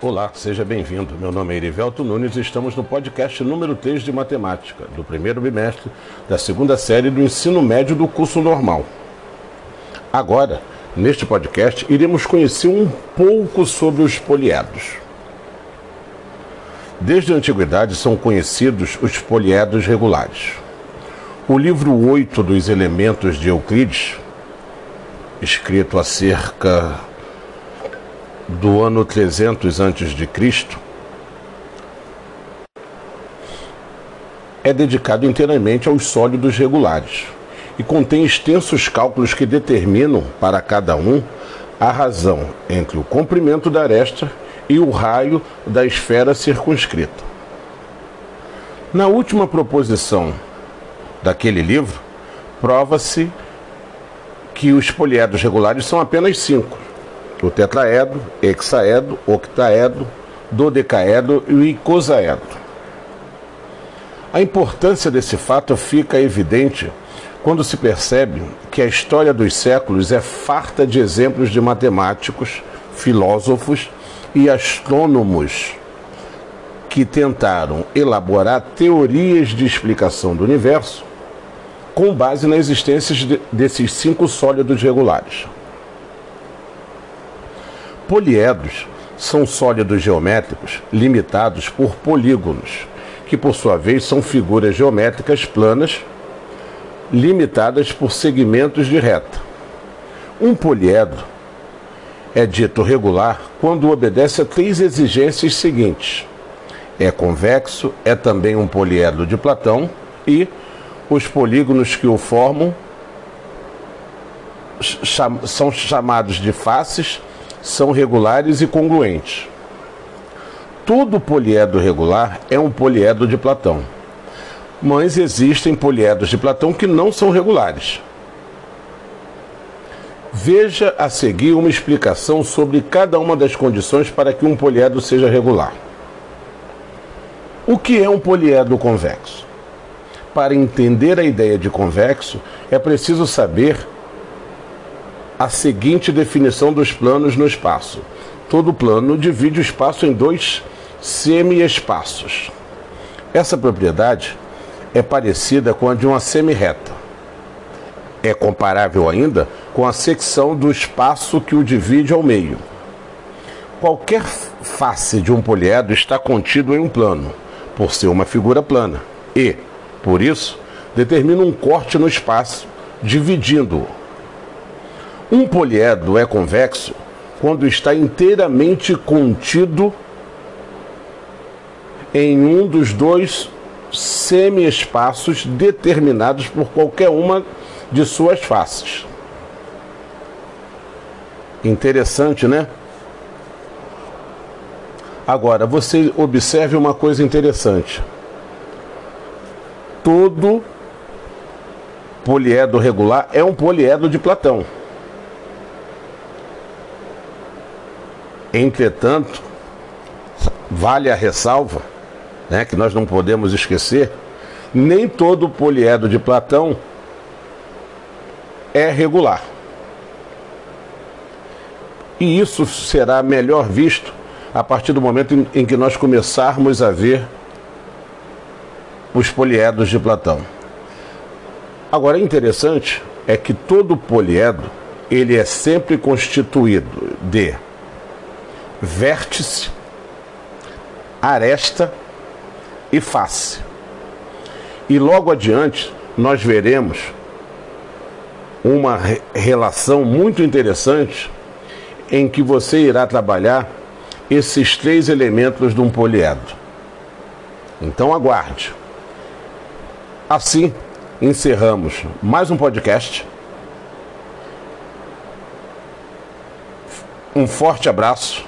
Olá, seja bem-vindo. Meu nome é Erivelto Nunes e estamos no podcast número 3 de matemática, do primeiro bimestre da segunda série do ensino médio do curso normal. Agora, neste podcast, iremos conhecer um pouco sobre os poliedros. Desde a antiguidade são conhecidos os poliedros regulares. O livro 8 dos elementos de Euclides, escrito há cerca do ano 300 a.C., é dedicado inteiramente aos sólidos regulares e contém extensos cálculos que determinam para cada um a razão entre o comprimento da aresta e o raio da esfera circunscrita. Na última proposição daquele livro, prova-se que os poliedros regulares são apenas cinco o tetraedro, hexaedro, octaedro, dodecaedro e icosaedro. A importância desse fato fica evidente quando se percebe que a história dos séculos é farta de exemplos de matemáticos, filósofos e astrônomos que tentaram elaborar teorias de explicação do universo com base na existência desses cinco sólidos regulares. Poliedros são sólidos geométricos limitados por polígonos, que por sua vez são figuras geométricas planas limitadas por segmentos de reta. Um poliedro é dito regular quando obedece a três exigências seguintes: é convexo, é também um poliedro de Platão e os polígonos que o formam são chamados de faces são regulares e congruentes. Todo poliedro regular é um poliedro de Platão. Mas existem poliedros de Platão que não são regulares. Veja a seguir uma explicação sobre cada uma das condições para que um poliedro seja regular. O que é um poliedro convexo? Para entender a ideia de convexo, é preciso saber a seguinte definição dos planos no espaço. Todo plano divide o espaço em dois semi-espaços. Essa propriedade é parecida com a de uma semi-reta. É comparável ainda com a secção do espaço que o divide ao meio. Qualquer face de um poliedro está contido em um plano, por ser uma figura plana, e, por isso, determina um corte no espaço, dividindo-o. Um poliedro é convexo quando está inteiramente contido em um dos dois semi-espaços determinados por qualquer uma de suas faces. Interessante, né? Agora, você observe uma coisa interessante. Todo poliedro regular é um poliedro de Platão. Entretanto, vale a ressalva, né, que nós não podemos esquecer, nem todo poliedro de Platão é regular. E isso será melhor visto a partir do momento em, em que nós começarmos a ver os poliedros de Platão. Agora, interessante é que todo poliedro ele é sempre constituído de vértice, aresta e face. E logo adiante nós veremos uma re relação muito interessante em que você irá trabalhar esses três elementos de um poliedro. Então aguarde. Assim encerramos mais um podcast. Um forte abraço